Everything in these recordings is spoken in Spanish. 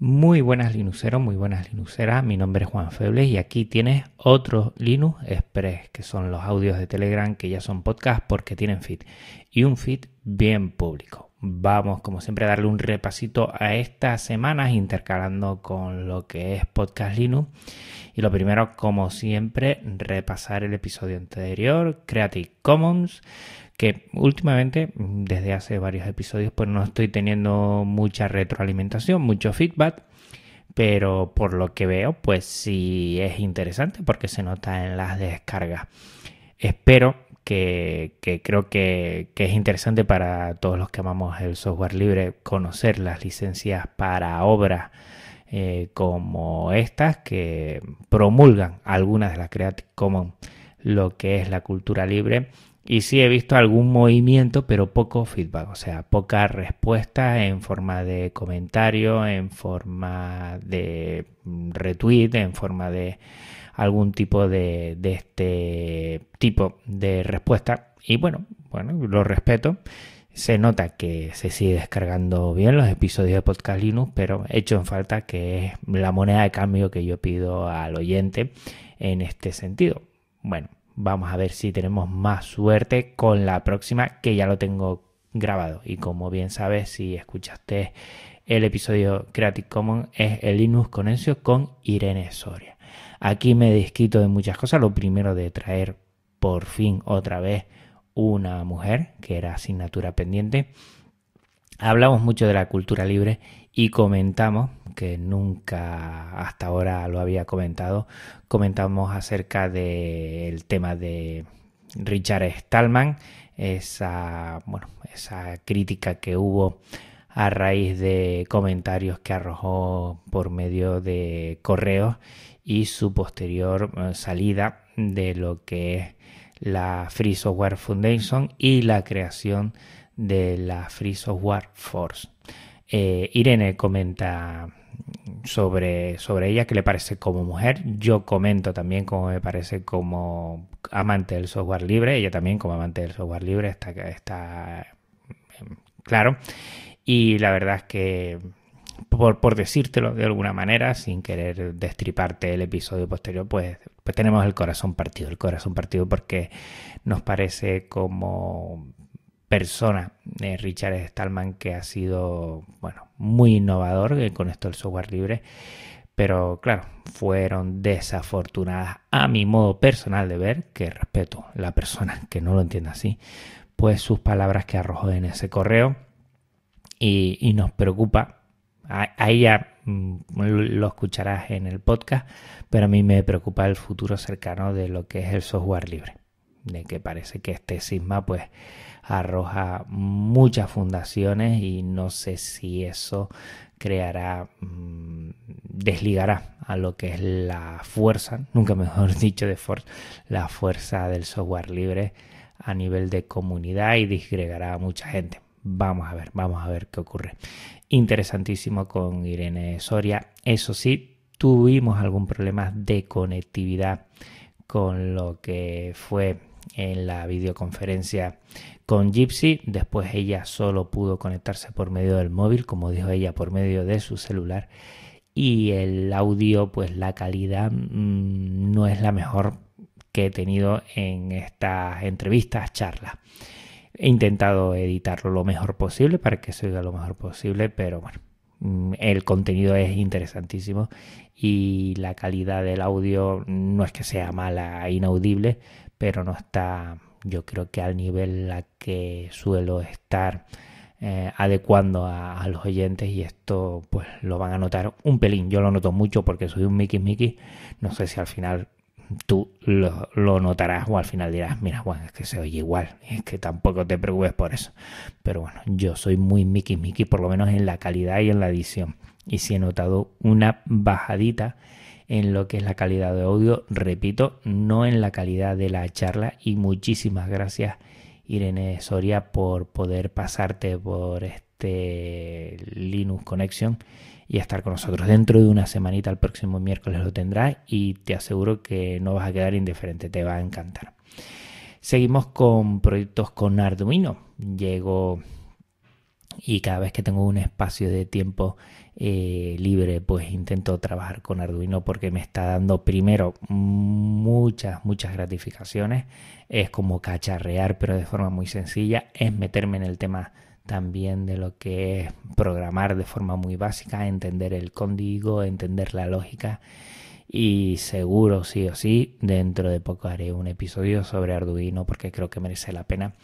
Muy buenas Linuxeros, muy buenas Linuxeras. Mi nombre es Juan Febles y aquí tienes otro Linux Express, que son los audios de Telegram que ya son podcast porque tienen feed y un feed bien público. Vamos, como siempre, a darle un repasito a estas semanas intercalando con lo que es Podcast Linux. Y lo primero, como siempre, repasar el episodio anterior, Creative Commons que últimamente, desde hace varios episodios, pues no estoy teniendo mucha retroalimentación, mucho feedback, pero por lo que veo, pues sí es interesante porque se nota en las descargas. Espero que, creo que, es interesante para todos los que amamos el software libre conocer las licencias para obras eh, como estas que promulgan algunas de las Creative Commons lo que es la cultura libre y sí he visto algún movimiento, pero poco feedback, o sea, poca respuesta en forma de comentario, en forma de retweet, en forma de algún tipo de, este tipo de respuesta. Y bueno, bueno, lo respeto. Se nota que se sigue descargando bien los episodios de Podcast Linux, pero hecho en falta que es la moneda de cambio que yo pido al oyente en este sentido. Bueno, Vamos a ver si tenemos más suerte con la próxima, que ya lo tengo grabado. Y como bien sabes, si escuchaste el episodio Creative Commons, es el Linux Conencio con Irene Soria. Aquí me desquito de muchas cosas. Lo primero de traer por fin otra vez una mujer, que era asignatura pendiente. Hablamos mucho de la cultura libre y comentamos, que nunca hasta ahora lo había comentado, comentamos acerca del tema de Richard Stallman, esa, bueno, esa crítica que hubo a raíz de comentarios que arrojó por medio de correos y su posterior eh, salida de lo que es la Free Software Foundation y la creación de la Free Software Force. Eh, Irene comenta sobre, sobre ella que le parece como mujer. Yo comento también cómo me parece como amante del software libre. Ella también como amante del software libre está, está em, claro. Y la verdad es que, por, por decírtelo de alguna manera, sin querer destriparte el episodio posterior, pues, pues tenemos el corazón partido. El corazón partido porque nos parece como persona, de Richard Stallman, que ha sido bueno, muy innovador eh, con esto del software libre, pero claro, fueron desafortunadas a mi modo personal de ver, que respeto la persona que no lo entienda así, pues sus palabras que arrojó en ese correo. Y, nos preocupa. A, a ella mm, lo escucharás en el podcast, pero a mí me preocupa el futuro cercano de lo que es el software libre, de que parece que este sisma pues arroja muchas fundaciones y no sé si eso creará, mm, desligará a lo que es la fuerza, nunca mejor dicho de Force, la fuerza del software libre a nivel de comunidad y disgregará a mucha gente. Vamos a ver, vamos a ver qué ocurre. Interesantísimo con Irene Soria. Eso sí, tuvimos algún problema de conectividad con lo que fue en la videoconferencia con Gypsy. Después ella solo pudo conectarse por medio del móvil, como dijo ella, por medio de su celular. Y el audio, pues la calidad mm, no es la mejor que he tenido en estas entrevistas, charlas. He intentado editarlo lo mejor posible para que se oiga lo mejor posible, pero bueno, el contenido es interesantísimo y la calidad del audio no es que sea mala, inaudible, pero no está yo creo que al nivel a que suelo estar eh, adecuando a, los oyentes y esto pues lo van a notar un pelín. Yo lo noto mucho porque soy un Mickey Mickey. No sé si al final tú lo, notarás o al final dirás, mira Juan, es que se oye igual. Es que tampoco te preocupes por eso. Pero bueno, yo soy muy Mickey Mickey por lo menos en la calidad y en la edición. Y si he notado una bajadita en lo que es la calidad de audio, repito, no en la calidad de la charla y muchísimas gracias Irene Soria por poder pasarte por este Linux Connection y estar con nosotros. Dentro de una semanita, el próximo miércoles lo tendrás y te aseguro que no vas a quedar indiferente, te va a encantar. Seguimos con proyectos con Arduino. Llegó y cada vez que tengo un espacio de tiempo eh, libre pues intento trabajar con Arduino porque me está dando primero muchas muchas gratificaciones es como cacharrear pero de forma muy sencilla es meterme en el tema también de lo que es programar de forma muy básica entender el código entender la lógica. Y seguro sí o sí dentro de poco haré un episodio sobre Arduino porque creo que merece la pena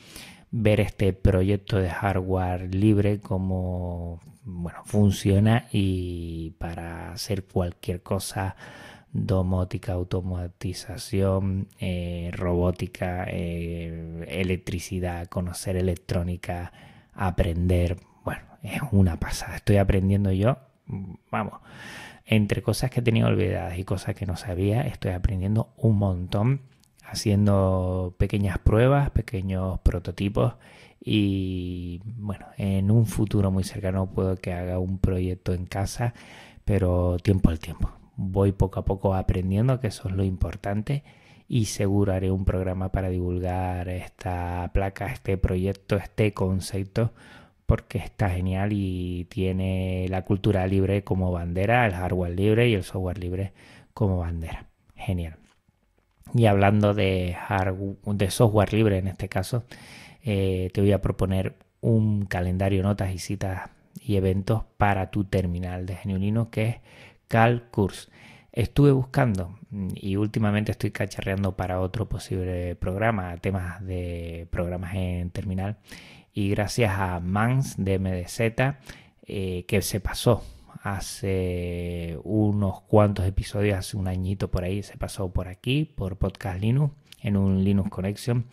ver este proyecto de hardware libre como bueno funciona y para hacer cualquier cosa domótica automatización eh, robótica eh, electricidad conocer electrónica aprender bueno es una pasada estoy aprendiendo yo vamos entre cosas que tenía olvidadas y cosas que no sabía estoy aprendiendo un montón haciendo pequeñas pruebas, pequeños prototipos y bueno, en un futuro muy cercano puedo que haga un proyecto en casa, pero tiempo al tiempo. Voy poco a poco aprendiendo, que eso es lo importante, y seguro haré un programa para divulgar esta placa, este proyecto, este concepto, porque está genial y tiene la cultura libre como bandera, el hardware libre y el software libre como bandera. Genial. Y hablando de, de software libre en este caso, eh, te voy a proponer un calendario, notas y citas y eventos para tu terminal de Geniolino que es CalCourse. Estuve buscando y últimamente estoy cacharreando para otro posible programa, temas de programas en terminal. Y gracias a Mans de MDZ, eh, que se pasó hace unos cuantos episodios, hace un añito por ahí, se pasó por aquí, por Podcast Linux, en un Linux Connection.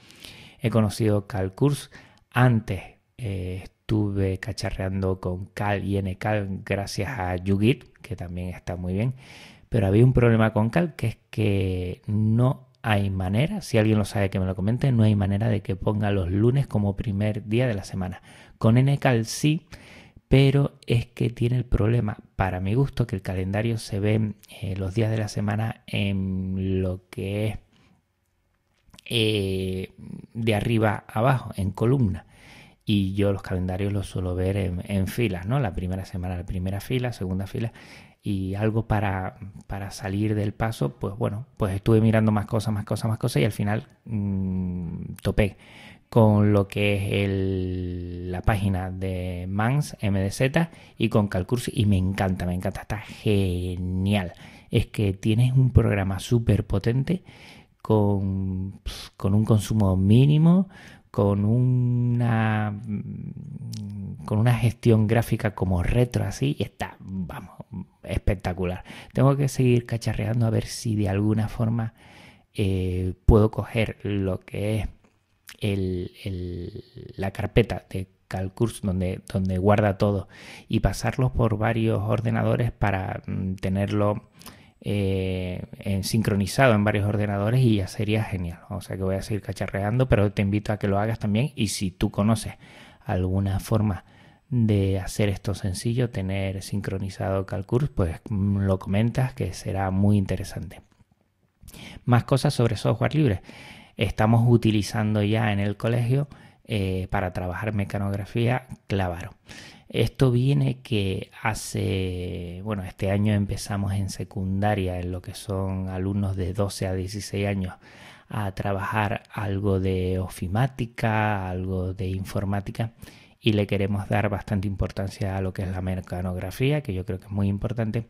He conocido CalCourse. Antes eh, estuve cacharreando con Cal y NCal gracias a YouGit, que también está muy bien. Pero había un problema con Cal, que es que no hay manera, si alguien lo sabe que me lo comente, no hay manera de que ponga los lunes como primer día de la semana. Con NCal sí, pero es que tiene el problema, para mi gusto, que el calendario se ve eh, los días de la semana en lo que es eh, de arriba abajo, en columna. Y yo los calendarios los suelo ver en, filas, ¿no? La primera semana, la primera fila, segunda fila. Y algo para, para salir del paso, pues bueno, pues estuve mirando más cosas, más cosas, más cosas y al final mm, topé con lo que es el, la página de Mans MDZ y con Calcurs y me encanta, me encanta, está genial. Es que tienes un programa súper potente con, con un consumo mínimo, con una con una gestión gráfica como retro así y está vamos espectacular. Tengo que seguir cacharreando a ver si de alguna forma eh, puedo coger lo que es el, la carpeta de Calcurs donde, donde guarda todo y pasarlo por varios ordenadores para mm, tenerlo eh, en, sincronizado en varios ordenadores y ya sería genial. O sea que voy a seguir cacharreando, pero te invito a que lo hagas también y si tú conoces alguna forma de hacer esto sencillo, tener sincronizado Calcurs, pues mm, lo comentas que será muy interesante. Más cosas sobre software libre estamos utilizando ya en el colegio eh, para trabajar mecanografía Clavaro. Esto viene que hace, bueno, este año empezamos en secundaria, en lo que son alumnos de 12 a 16 años, a trabajar algo de ofimática, algo de informática y le queremos dar bastante importancia a lo que es la mecanografía, que yo creo que es muy importante.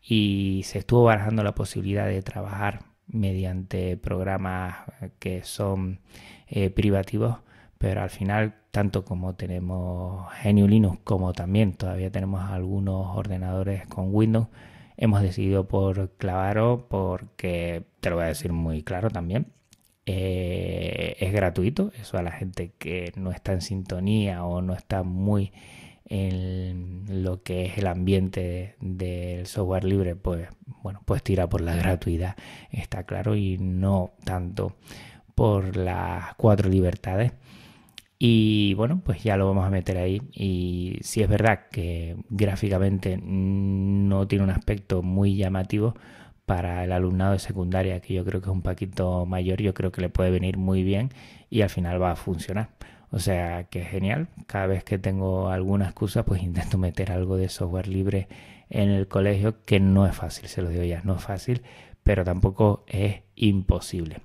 Y se estuvo barajando la posibilidad de trabajar mediante programas que son eh, privativos, pero al final, tanto como tenemos GNU Linux como también todavía tenemos algunos ordenadores con Windows, hemos decidido por Clavaro porque, te lo voy a decir muy claro también, eh, es gratuito, eso a la gente que no está en sintonía o no está muy en lo que es el ambiente del software libre, pues bueno, pues tira por la gratuidad, está claro, y no tanto por las cuatro libertades. Y bueno, pues ya lo vamos a meter ahí. Y si es verdad que gráficamente no tiene un aspecto muy llamativo para el alumnado de secundaria, que yo creo que es un poquito mayor, yo creo que le puede venir muy bien y al final va a funcionar. O sea que es genial. Cada vez que tengo alguna excusa, pues intento meter algo de software libre en el colegio, que no es fácil, se lo digo ya, no es fácil, pero tampoco es imposible.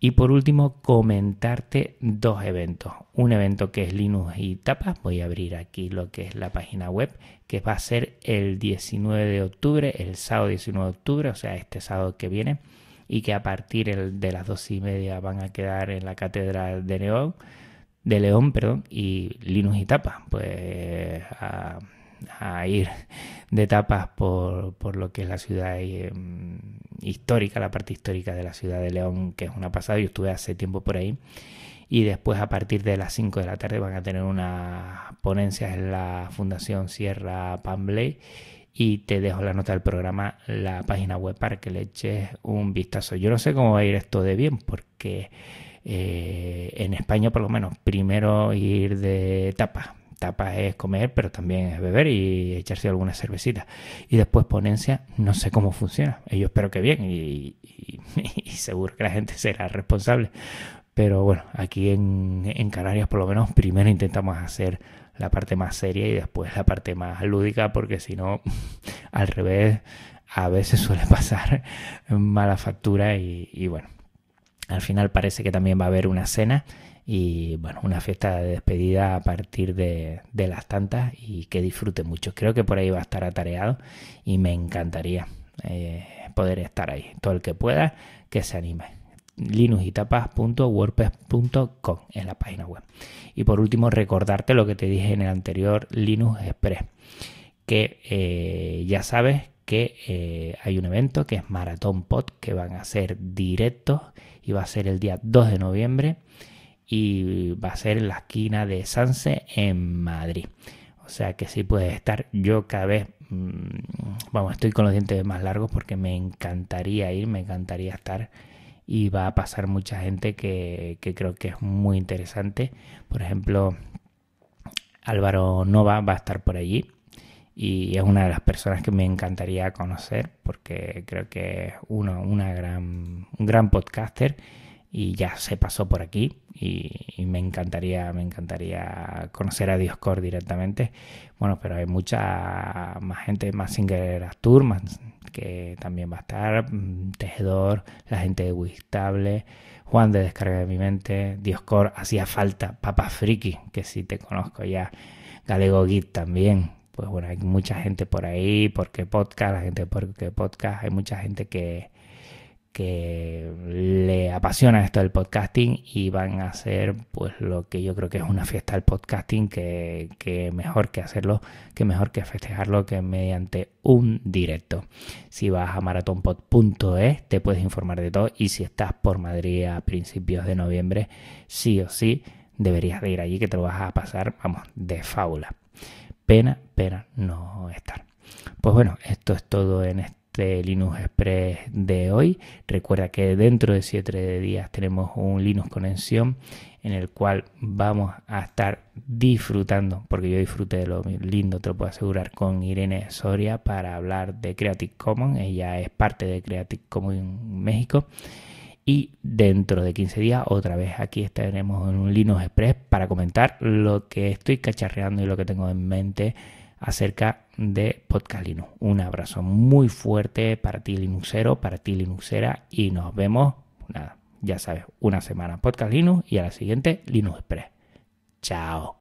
Y por último, comentarte dos eventos. Un evento que es Linux y Tapas. Voy a abrir aquí lo que es la página web, que va a ser el 19 de octubre, el sábado 19 de octubre, o sea, este sábado que viene, y que a partir de las dos y media van a quedar en la Catedral de León, de León, perdón, y Linux y Tapas. Pues a a ir de tapas por, por lo que es la ciudad eh, histórica, la parte histórica de la ciudad de León, que es una pasada. Yo estuve hace tiempo por ahí. Y después, a partir de las 5 de la tarde, van a tener una ponencia en la Fundación Sierra Pambley. Y te dejo la nota del programa, la página web, para que le eches un vistazo. Yo no sé cómo va a ir esto de bien, porque eh, en España, por lo menos, primero ir de tapas tapas es comer, pero también es beber y echarse alguna cervecita. Y después ponencia, no sé cómo funciona. Yo espero que bien y, seguro que la gente será responsable. Pero bueno, aquí en, en, Canarias por lo menos primero intentamos hacer la parte más seria y después la parte más lúdica porque si no, al revés, a veces suele pasar mala factura y, y bueno, al final parece que también va a haber una cena y bueno, una fiesta de despedida a partir de, las tantas y que disfrute mucho. Creo que por ahí va a estar atareado y me encantaría eh, poder estar ahí. Todo el que pueda, que se anime. linuxitapas.wordpress.com es la página web. Y por último, recordarte lo que te dije en el anterior Linux Express, que eh, ya sabes que eh, hay un evento que es Maratón Pod, que van a ser directos y va a ser el día 2 de noviembre y va a ser en la esquina de Sanse en Madrid. O sea que sí puedes estar. Yo cada vez, mm, vamos, estoy con los dientes más largos porque me encantaría ir, me encantaría estar. Y va a pasar mucha gente que, que creo que es muy interesante. Por ejemplo, Álvaro Nova va a estar por allí y es una de las personas que me encantaría conocer porque creo que es uno, una gran, un gran podcaster y ya se pasó por aquí y, me encantaría me encantaría conocer a Dioscor directamente. Bueno pero hay mucha más gente más Singer Astur más que también va a estar mm, Tejedor la gente de Wistable Juan de Descarga de mi Mente Dioscor hacía falta Papa Friki que si te conozco ya Galego Git también pues bueno hay mucha gente por ahí porque podcast la gente porque podcast hay mucha gente que que le apasiona esto del podcasting y van a hacer pues lo que yo creo que es una fiesta del podcasting que, que mejor que hacerlo, que mejor que festejarlo que mediante un directo. Si vas a maratonpod.es te puedes informar de todo y si estás por Madrid a principios de noviembre, sí o sí deberías de ir allí que te lo vas a pasar, vamos, de fábula. Pena, pena no estar. Pues bueno, esto es todo en este Linux Express de hoy. Recuerda que dentro de 7 días tenemos un Linux Conexión en el cual vamos a estar disfrutando, porque yo disfruté de lo lindo, te lo puedo asegurar, con Irene Soria para hablar de Creative Commons. Ella es parte de Creative Commons México. Y dentro de 15 días, otra vez aquí estaremos en un Linux Express para comentar lo que estoy cacharreando y lo que tengo en mente acerca de Podcast Linux. Un abrazo muy fuerte para ti Linuxero, para ti Linuxera y nos vemos, nada, ya sabes, una semana Podcast Linux y a la siguiente Linux Express. Chao.